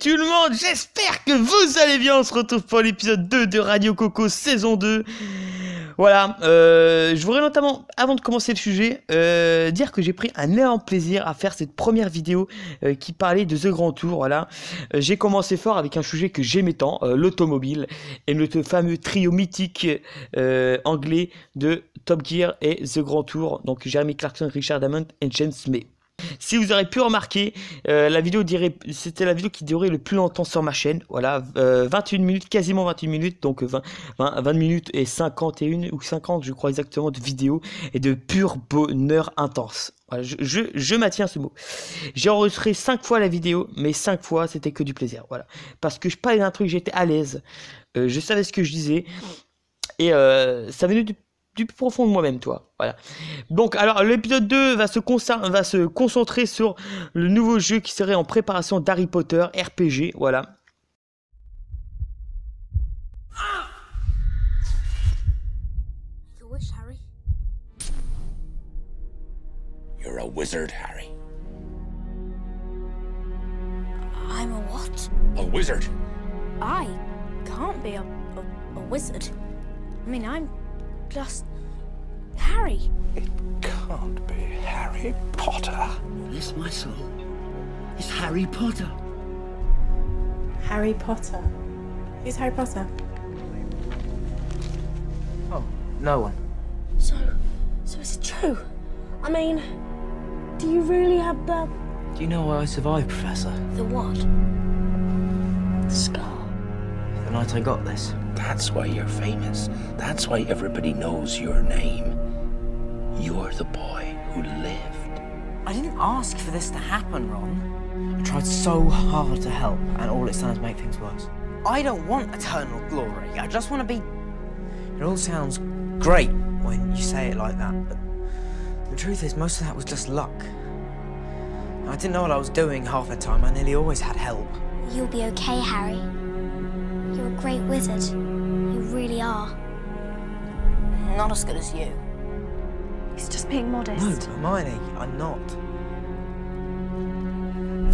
Tout le monde, j'espère que vous allez bien, on se retrouve pour l'épisode 2 de Radio Coco saison 2. Voilà, euh, je voudrais notamment, avant de commencer le sujet, euh, dire que j'ai pris un énorme plaisir à faire cette première vidéo euh, qui parlait de The Grand Tour. Voilà, j'ai commencé fort avec un sujet que j'aimais tant, l'automobile, et notre fameux trio mythique anglais de Top Gear et The Grand Tour, donc Jeremy Clarkson, Richard Hammond et James May. Si vous aurez pu remarquer, euh, la vidéo dirait, c'était la vidéo qui durait le plus longtemps sur ma chaîne. Voilà, euh, 21 minutes, quasiment 28 minutes, donc 20, 20, 20 minutes et 51 ou 50, je crois exactement, de vidéo et de pur bonheur intense. Je, je, je maintiens ce mot. J'ai enregistré 5 fois la vidéo, mais 5 fois c'était que du plaisir. Voilà, parce que je parlais d'un truc, j'étais à l'aise, euh, je savais ce que je disais et euh, ça venait du du plus profond de moi-même, toi. Voilà. Donc, alors, l'épisode 2 va se, va se concentrer sur le nouveau jeu qui serait en préparation d'Harry Potter, RPG, voilà. Your wish, Harry? You're a wizard, Harry. I'm a what? A wizard? I can't be a, a, a wizard. I mean, I'm just Harry. It can't be Harry Potter. Bless my soul. It's Harry Potter. Harry Potter. Who's Harry Potter? Oh, no one. So, so is it true? I mean, do you really have the Do you know why I survived, Professor? the what? The scar. The night I got this. That's why you're famous. That's why everybody knows your name. You're the boy who lived. I didn't ask for this to happen, Ron. I tried so hard to help, and all it's done is make things worse. I don't want eternal glory. I just want to be. It all sounds great when you say it like that, but the truth is, most of that was just luck. I didn't know what I was doing half the time. I nearly always had help. You'll be okay, Harry. You're a great wizard. You really are. Not as good as you. He's just being modest. No, Hermione, I'm not.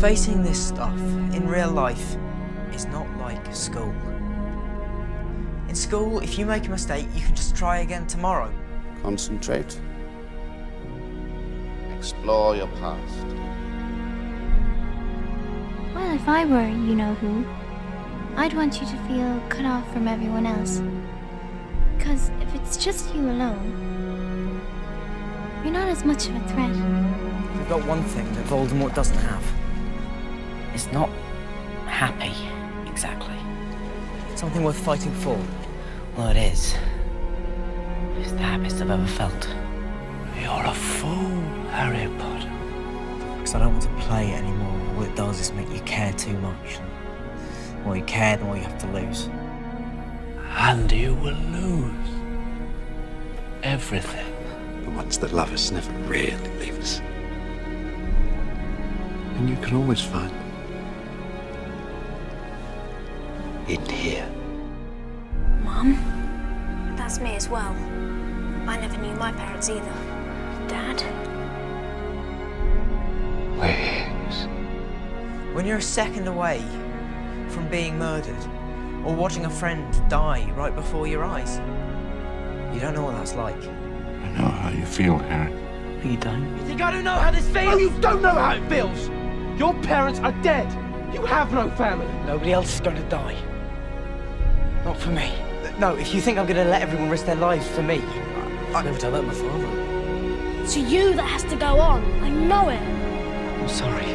Facing this stuff in real life is not like school. In school, if you make a mistake, you can just try again tomorrow. Concentrate. Explore your past. Well, if I were you know who, I'd want you to feel cut off from everyone else. Because if it's just you alone, you're not as much of a threat. We've got one thing that Voldemort doesn't have. It's not happy, exactly. Something worth fighting for. Well, it is. It's the happiest I've ever felt. You're a fool, Harry Potter. Because I don't want to play anymore. All it does is make you care too much. The more you care, the more you have to lose. And you will lose everything. The ones that love us never really leave us. And you can always find them. In here. Mum? That's me as well. I never knew my parents either. Dad? Waves. When you're a second away from being murdered, or watching a friend die right before your eyes, you don't know what that's like. I know how you feel, Harry. You don't? You think I don't know how this feels? Oh, you don't know how it feels! Your parents are dead! You have no family! Nobody else is going to die. Not for me. No, if you think I'm going to let everyone risk their lives for me, I, I never tell that my father. It's you that has to go on. I know it. I'm sorry.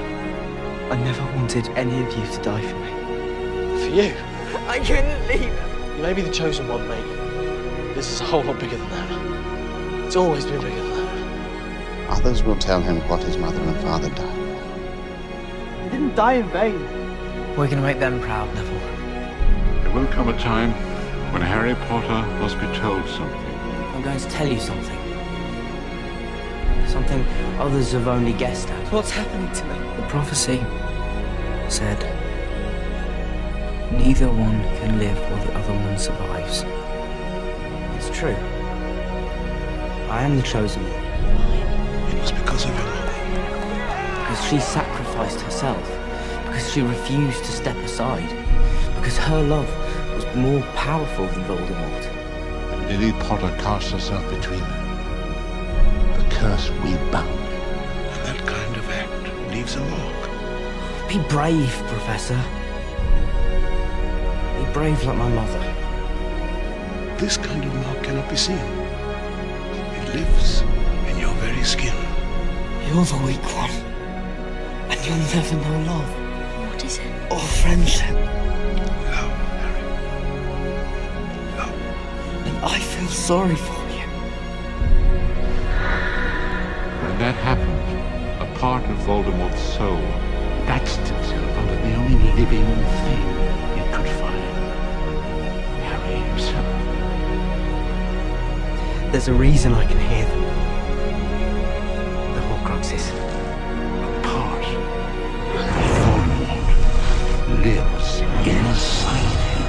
I never wanted any of you to die for me. For you, I couldn't leave them. you may be the chosen one, mate. This is a whole lot bigger than that. It's always been bigger than that. Others will tell him what his mother and father died. You didn't die in vain. We're going to make them proud, Neville. There will come a time when Harry Potter must be told something. I'm going to tell you something. Something others have only guessed at. What's happening to me? The prophecy said neither one can live while the other one survives. It's true. I am the chosen one. It was because of your mother. Because she sacrificed herself. because she refused to step aside. Because her love was more powerful than Voldemort. Lily Potter cast herself between them. The curse we bound. And that kind of act leaves a mark. Be brave, Professor. Be brave like my mother. This kind of mark cannot be seen. It lives in your very skin. You're the weak one. And you'll never know love. What is it? Or friendship. Love, Harry. Love. And I feel sorry for you. When that happened, a part of Voldemort's soul Attached itself onto the only living thing it could find. There's a reason I can hear them. The Horcruxes. Part of Voldemort lives inside him.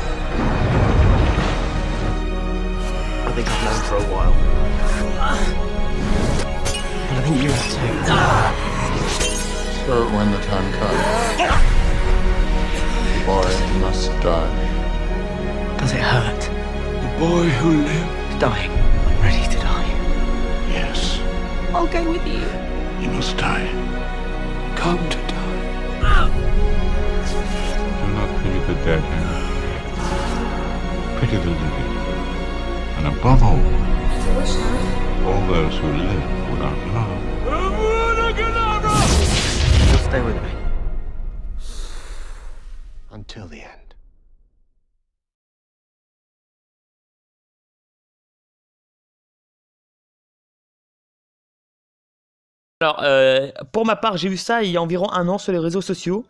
I think I've known for a while. And I think you have too. So when the time comes, the boy must die. Does it hurt? The boy who lived. Dying. I'm ready to die. Yes, I'll go with you. You must die. Come to die. Do not pity the dead, Harry. Pity the living. And above all, all those who live without love. Just stay with me. Until the end. Alors, euh, pour ma part, j'ai vu ça il y a environ un an sur les réseaux sociaux.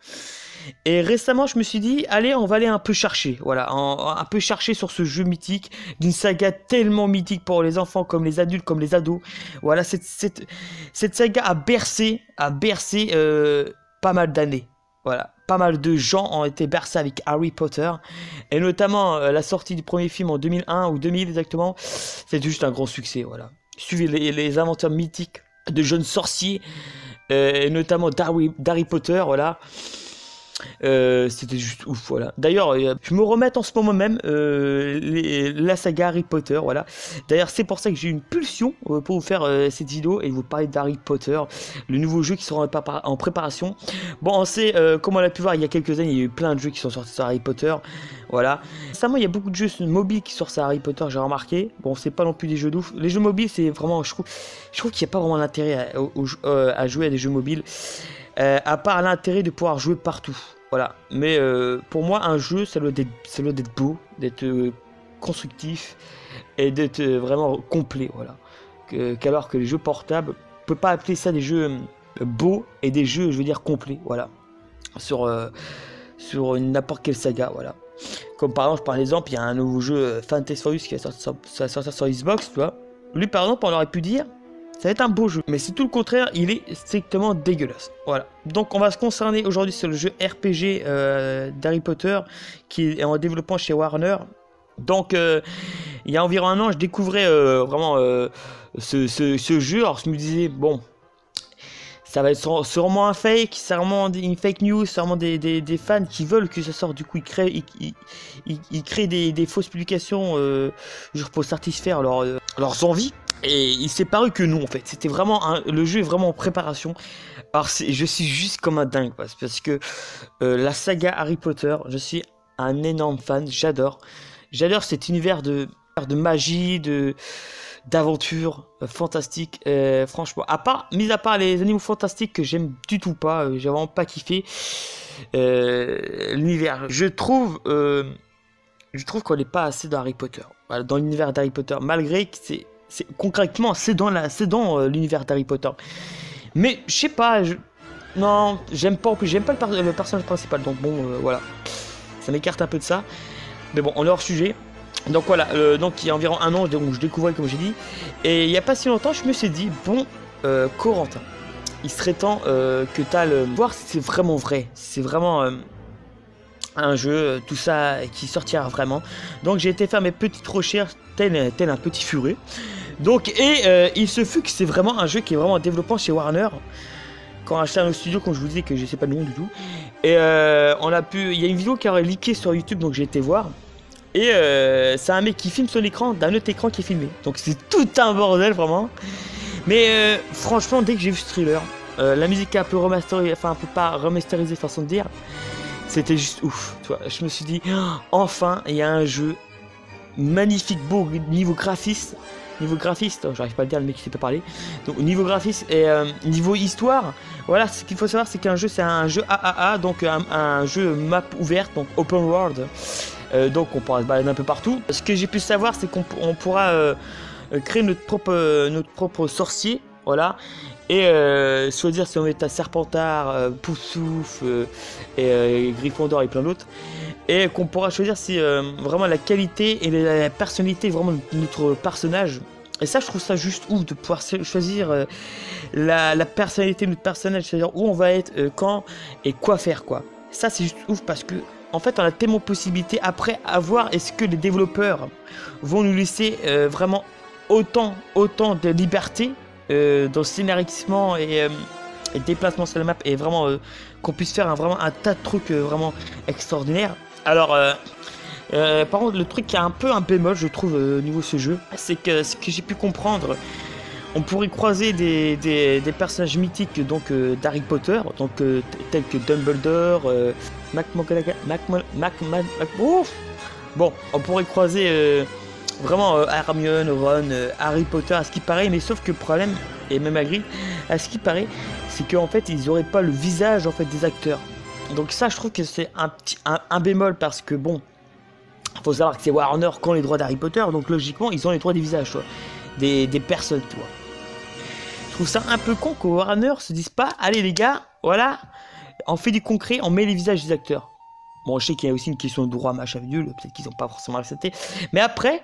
Et récemment, je me suis dit, allez, on va aller un peu chercher. Voilà, un peu chercher sur ce jeu mythique, d'une saga tellement mythique pour les enfants, comme les adultes, comme les ados. Voilà, cette, cette, cette saga a bercé, a bercé euh, pas mal d'années. Voilà, pas mal de gens ont été bercés avec Harry Potter. Et notamment, euh, la sortie du premier film en 2001 ou 2000 exactement, c'était juste un grand succès. Voilà. Suivez les, les aventures mythiques de jeunes sorciers, euh, et notamment d'Harry Potter, voilà. Euh, c'était juste ouf, voilà. D'ailleurs, euh, je me remets en ce moment même euh, la saga Harry Potter, voilà. D'ailleurs, c'est pour ça que j'ai une pulsion pour vous faire cette vidéo et vous parler d'Harry Potter, le nouveau jeu qui sera en, prépa- en préparation. Bon, on sait, comme on l'a pu voir il y a quelques années, il y a eu plein de jeux qui sont sortis sur Harry Potter, voilà. Récemment, il y a beaucoup de jeux mobiles qui sortent sur Harry Potter, j'ai remarqué. Bon, c'est pas non plus des jeux d'ouf. Les jeux mobiles, c'est vraiment, je trouve, je qu'il n'y a pas vraiment d'intérêt à jouer à des jeux mobiles. Euh, à part l'intérêt de pouvoir jouer partout. Voilà. Mais euh, pour moi, un jeu, ça doit être, beau, d'être euh, constructif et d'être vraiment complet. Voilà. Qu'alors que les jeux portables, on peut pas appeler ça des jeux beaux et des jeux, je veux dire, complets. Voilà. Sur, sur n'importe quelle saga. Voilà. Comme par exemple, par exemple, il y a un nouveau jeu Fantasyus qui va sortir sur, sortir sur Xbox, tu vois. Lui, par exemple, on aurait pu dire, ça va être un beau jeu. Mais c'est tout le contraire, il est strictement dégueulasse. Voilà. Donc on va se concerner aujourd'hui sur le jeu RPG euh, d'Harry Potter qui est en développement chez Warner. Donc euh, il y a environ un an, je découvrais euh, vraiment ce, ce- jeu. Alors je me disais, bon, ça va être sûre- sûrement un fake, sûrement une fake news, sûrement des, des- des fans qui veulent que ça sorte. Du coup, ils créent, ils, créent des, des fausses publications juste pour satisfaire leur, leurs envies. Et il s'est paru que non, en fait. C'était vraiment le jeu est vraiment en préparation. Alors, je suis juste comme un dingue parce, que euh, la saga Harry Potter, je suis un énorme fan. J'adore, j'adore cet univers de de magie, de d'aventure euh, fantastique. Euh, franchement, à part, mis à part les animaux fantastiques que j'aime du tout pas, j'ai vraiment pas kiffé l'univers. Je trouve, je trouve qu'on n'est pas assez dans Harry Potter. Dans l'univers d'Harry Potter, malgré que c'est, concrètement, c'est dans euh, l'univers d'Harry Potter. Mais je sais pas, non, j'aime pas en plus, j'aime pas le, per- le personnage principal. Donc bon, euh, voilà, ça m'écarte un peu de ça. Mais bon, on est hors sujet. Donc voilà, euh, donc il y a environ un an, donc je découvrais comme j'ai dit. Et il n'y a pas si longtemps, je me suis dit, bon, Corentin, il serait temps que tu voir si c'est vraiment vrai. si C'est vraiment un jeu, euh, tout ça qui sortira vraiment. Donc j'ai été faire mes petites recherches, tel, un petit furet. Donc, et euh, il se fut que c'est vraiment un jeu qui est vraiment en développement chez Warner. quand a acheté un studio, comme je vous disais que je sais pas le nom du tout. Et euh, on a pu. Il y a une vidéo qui aurait leaké sur YouTube, donc j'ai été voir. Et euh, c'est un mec qui filme son écran d'un autre écran qui est filmé. Donc c'est tout un bordel vraiment. Mais franchement, dès que j'ai vu ce thriller, la musique est un peu remasterisée, enfin un peu pas remasterisée façon de dire. C'était juste ouf. Tu je me suis dit, oh, enfin, il y a un jeu magnifique, beau niveau graphiste. Niveau graphiste, j'arrive pas à le dire, le mec qui sait pas parler. Donc niveau graphiste et euh, niveau histoire, voilà, ce qu'il faut savoir, c'est qu'un jeu, c'est un jeu AAA, donc un, jeu map ouverte, donc open world. Euh, donc on pourra se balader un peu partout. Ce que j'ai pu savoir, c'est qu'on on pourra euh, créer notre propre, notre propre sorcier, voilà. Et euh, choisir si on est à Serpentard, euh, Poussouf, euh, et Gryffondor et plein d'autres. Et qu'on pourra choisir si vraiment la qualité et la, personnalité vraiment de notre personnage. Et ça, je trouve ça juste ouf de pouvoir choisir la, la, personnalité de notre personnage, c'est-à-dire où on va être, quand et quoi faire, quoi. Ça, c'est juste ouf parce que en fait, on a tellement de possibilités après à voir est-ce que les développeurs vont nous laisser vraiment autant, autant de liberté euh, dans le scénarisme et, euh, déplacement sur la map et vraiment euh, qu'on puisse faire un, vraiment un tas de trucs vraiment extraordinaires. Alors, par contre, le truc qui a un peu un bémol, je trouve, au niveau de ce jeu, c'est que ce que j'ai pu comprendre, on pourrait croiser des, des, personnages mythiques donc d'Harry Potter, donc tels que Dumbledore, Mac, Mac, Mac, Mac, Bon, on pourrait croiser vraiment euh, Hermione, Ron, euh, Harry Potter, à ce qui paraît, mais sauf que problème, et même Agri, à ce qui paraît, c'est qu'en fait ils auraient pas le visage en fait des acteurs. Donc ça je trouve que c'est un petit un, bémol parce que bon, faut savoir que c'est Warner qui ont les droits d'Harry Potter, donc logiquement ils ont les droits des visages. Des, des personnes, tu vois. Je trouve ça un peu con que Warner se dise pas, allez les gars, voilà, on fait du concret, on met les visages des acteurs. Bon, je sais qu'il y a aussi une question de droit, machin peut-être qu'ils n'ont pas forcément accepté. Mais après,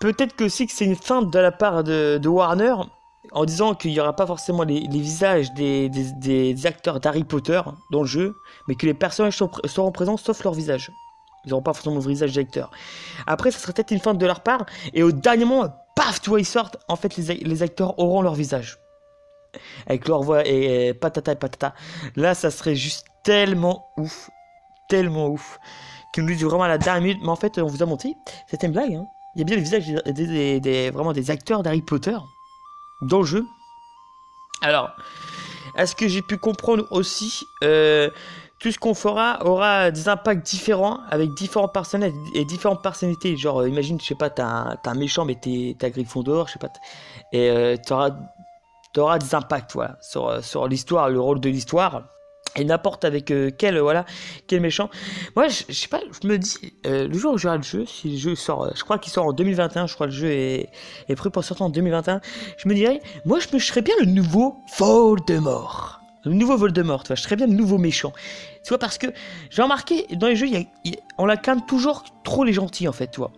Peut-être que aussi que c'est une feinte de la part de, Warner en disant qu'il n'y aura pas forcément les, visages des, acteurs d'Harry Potter dans le jeu, mais que les personnages seront présents sauf leur visage. Ils n'auront pas forcément le visage d'acteur. Après, ça serait peut-être une feinte de leur part, et au dernier moment, paf, tu vois, ils sortent, en fait, les, acteurs auront leur visage. Avec leur voix et, patata et patata. Là, ça serait juste tellement ouf, tellement ouf, qu'ils nous disent vraiment à la dernière minute, mais en fait, on vous a menti, c'était une blague, hein. Il y a bien le visage des, vraiment des acteurs d'Harry Potter dans le jeu. Alors, est-ce que j'ai pu comprendre aussi euh, tout ce qu'on fera aura des impacts différents avec différents personnages et différentes personnalités. Genre, euh, imagine, je sais pas, t'as un, un, méchant, mais t'es Gryffondor, je sais pas, et euh, t'auras auras des impacts, voilà, sur, sur l'histoire, le rôle de l'histoire et n'importe avec euh, quel voilà quel méchant. Moi je, sais pas je me dis euh, le jour où j'aurai le jeu si le jeu sort euh, je crois qu'il sort en 2021 je crois que le jeu est, est prêt pour sortir en 2021 je me dirais moi je me serais bien le nouveau Voldemort. Le nouveau Voldemort je serais bien le nouveau méchant. Tu vois parce que j'ai remarqué dans les jeux on l'incarne toujours trop les gentils en fait tu vois.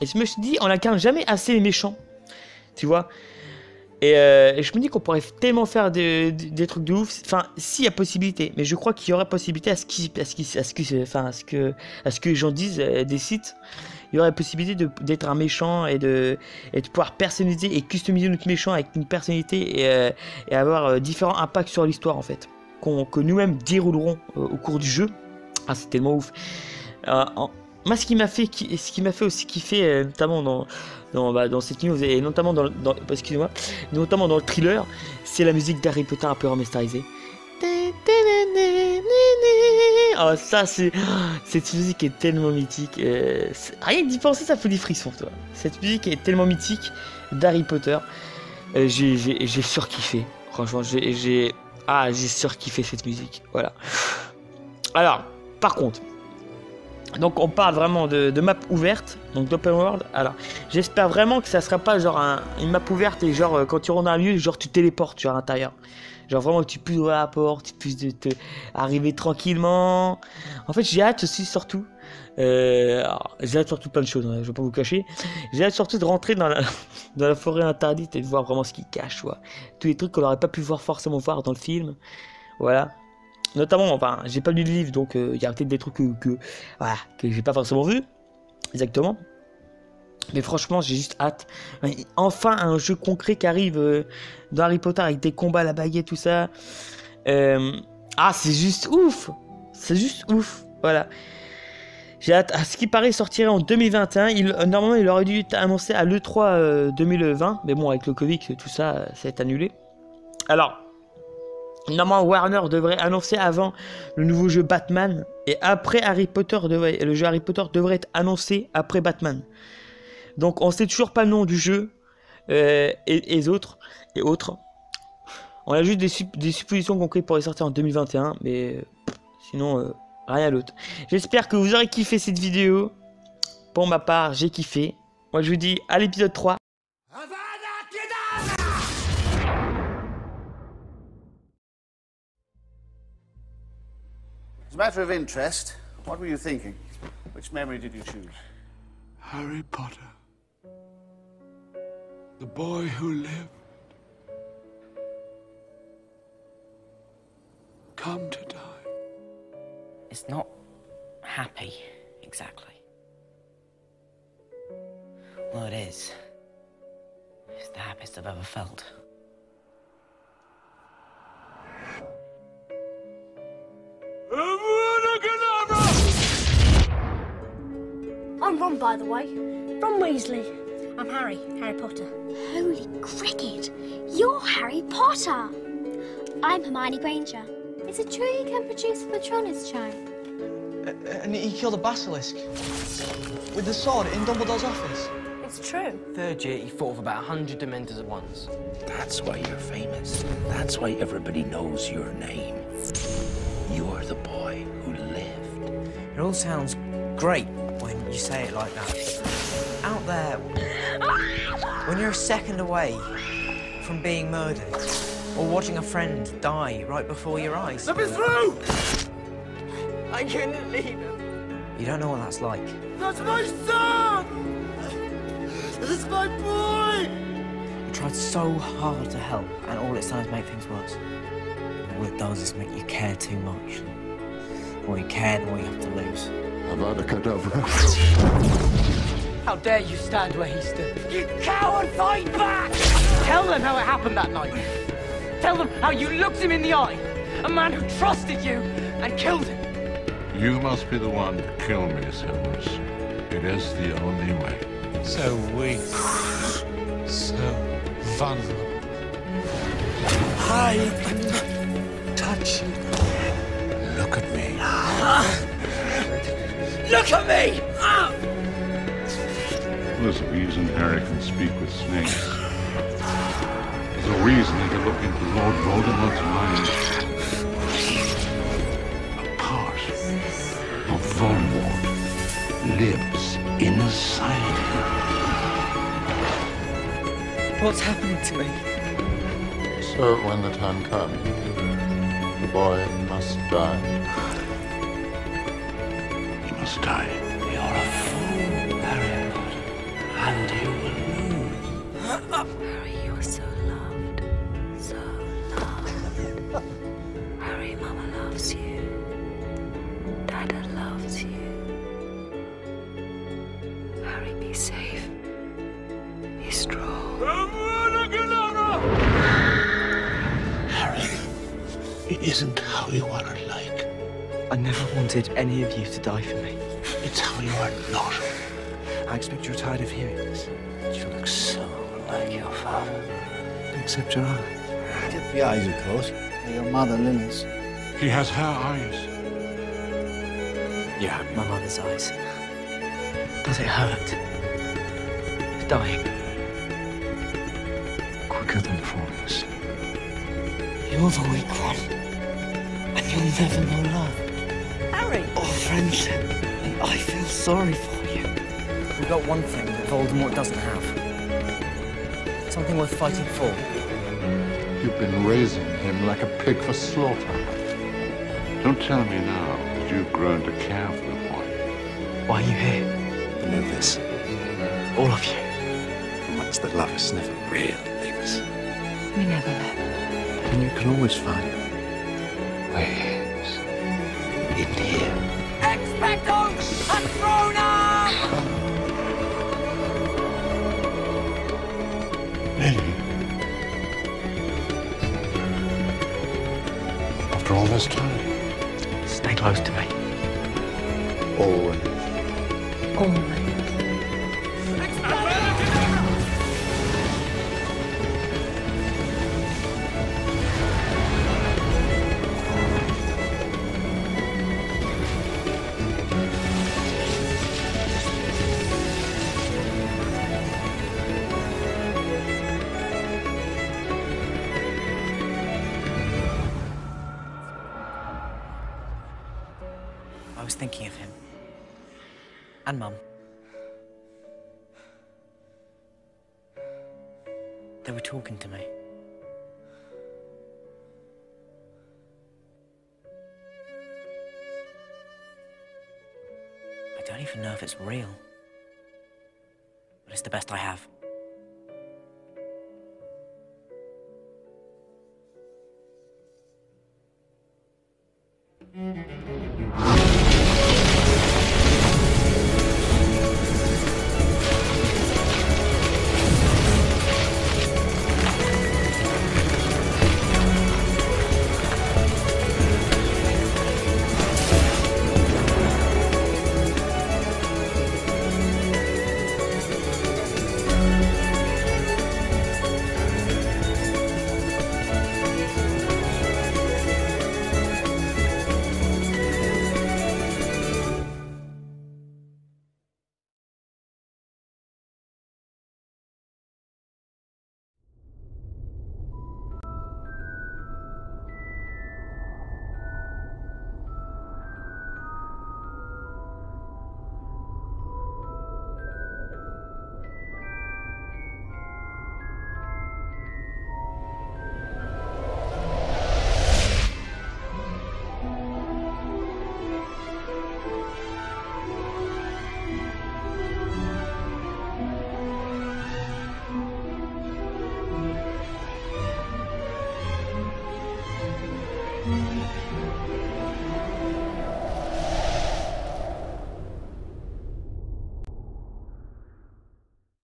Et je me suis dit on l'incarne jamais assez les méchants. Tu vois euh, et, je me dis qu'on pourrait tellement faire des, trucs de ouf. Enfin, s'il y a possibilité. Mais je crois qu'il y aurait possibilité à ce, qui, à ce, à ce, que, enfin, à ce, que, à ce que les gens disent euh, des sites. Il y aurait possibilité d'être un méchant et de, et de pouvoir personnaliser et customiser notre méchant avec une personnalité et, euh, avoir différents impacts sur l'histoire en fait. que nous-mêmes déroulerons au cours du jeu. Ah, c'est tellement ouf. moi, ce qui m'a fait, ce qui m'a fait aussi kiffer, notamment dans dans, bah, dans cette news et notamment dans, dans excusez-moi, notamment dans le thriller, c'est la musique d'Harry Potter un peu remasterisée. Oh, ça, c'est. Cette musique est tellement mythique. Euh, rien que d'y penser, ça fait des frissons, toi. Cette musique est tellement mythique d'Harry Potter. Euh, j'ai surkiffé. Franchement, j'ai. Ah, j'ai surkiffé cette musique. Voilà. Alors, par contre, donc on parle vraiment de, map ouverte, donc d'open world. Alors j'espère vraiment que ça sera pas genre une map ouverte et genre euh, quand tu rentres dans un lieu, genre tu téléportes tu à l'intérieur. Genre vraiment que tu puisses ouvrir la porte, tu puisses te, arriver tranquillement. En fait j'ai hâte aussi surtout. Euh, j'ai hâte surtout plein de choses, hein, je vais pas vous cacher. J'ai hâte surtout de rentrer dans la, forêt interdite et de voir vraiment ce qui cache. Tous les trucs qu'on n'aurait pas pu voir forcément voir dans le film. Voilà. Notamment, enfin, j'ai pas lu le livre, donc il euh, y a peut-être des trucs que, que, j'ai pas forcément vu. Exactement. Mais franchement, j'ai juste hâte. Enfin, un jeu concret qui arrive euh, dans Harry Potter avec des combats, la baguette, tout ça. Euh, Ah, c'est juste ouf C'est juste ouf, voilà. J'ai hâte. À ce qui paraît, il sortirait en 2021. Il, euh, normalement, il aurait dû être annoncé à l'E3 euh, 2020. Mais bon, avec le Covid, tout ça, ça annulé. Alors, normalement, Warner devrait annoncer avant le nouveau jeu Batman. Et après Harry Potter, devrait, le jeu Harry Potter devrait être annoncé après Batman. Donc, on sait toujours pas le nom du jeu euh, et, autres. Et autres. On a juste des, sup- des suppositions concrètes pour les sortir en 2021. Mais sinon, euh, rien d'autre. J'espère que vous aurez kiffé cette vidéo. Pour ma part, j'ai kiffé. Moi, je vous dis à l'épisode 3. Matter of interest, what were you thinking? Which memory did you choose? Harry Potter. The boy who lived. Come to die. It's not happy, exactly. Well, it is. It's the happiest I've ever felt. I'm Ron, by the way. Ron Weasley. I'm Harry, Harry Potter. Holy cricket! You're Harry Potter! I'm Hermione Granger. Is it true you can produce a Patronus charm? Uh, and he killed a basilisk with the sword in Dumbledore's office. It's true. Third year, he fought with about 100 Dementors at once. That's why you're famous. That's why everybody knows your name. You're the boy who lived. It all sounds great when you say it like that. Out there, when you're a second away from being murdered, or watching a friend die right before your eyes. Let me through! I couldn't leave him. You don't know what that's like. That's my son! This is my boy! You tried so hard to help, and all it's done is make things worse. All it does is make you care too much. The more you care, the more you have to lose. Avada Kedavra. How dare you stand where he stood? You coward, fight back! Tell them how it happened that night. Tell them how you looked him in the eye. A man who trusted you and killed him. You must be the one to kill me, Severus. It is the only way. So weak. So vulnerable. I touch you. Look at me. Ah. Look at me! There's a reason Harry can speak with snakes. There's a reason he can look into Lord Voldemort's mind. A part of Voldemort lives inside him. What's happening to me? So when the time comes, the boy must die. Him. He must die. You're a fool, Harry Potter. And you will lose. Harry, you're so loved. So loved. Harry, Mama loves you. Dada loves you. Harry, be safe. Be strong. Harry, it isn't how you are like. I never wanted any of you to die for me. It's how you are not. I expect you're tired of hearing this. You look so like your father. Except your eye. Except your eyes, of course. They're your mother, Lily's. He has her eyes. Yeah, my mother's eyes. Does it hurt? Dying. Quicker than falling asleep. You're the weak one. And you'll never know love. Harry! Or oh, friendship. I feel sorry for you. We've got one thing that Voldemort doesn't have. Something worth fighting for. You've been raising him like a pig for slaughter. Don't tell me now that you've grown to care for the boy. Why are you here? You know this. All of you. The ones that love us never really leave us. We never left. And you can always find ways in here. Expecto Patronum! Lily. first time. Stay close to me. Always. Always. Thinking of him. And Mum. They were talking to me. I don't even know if it's real. But it's the best I have.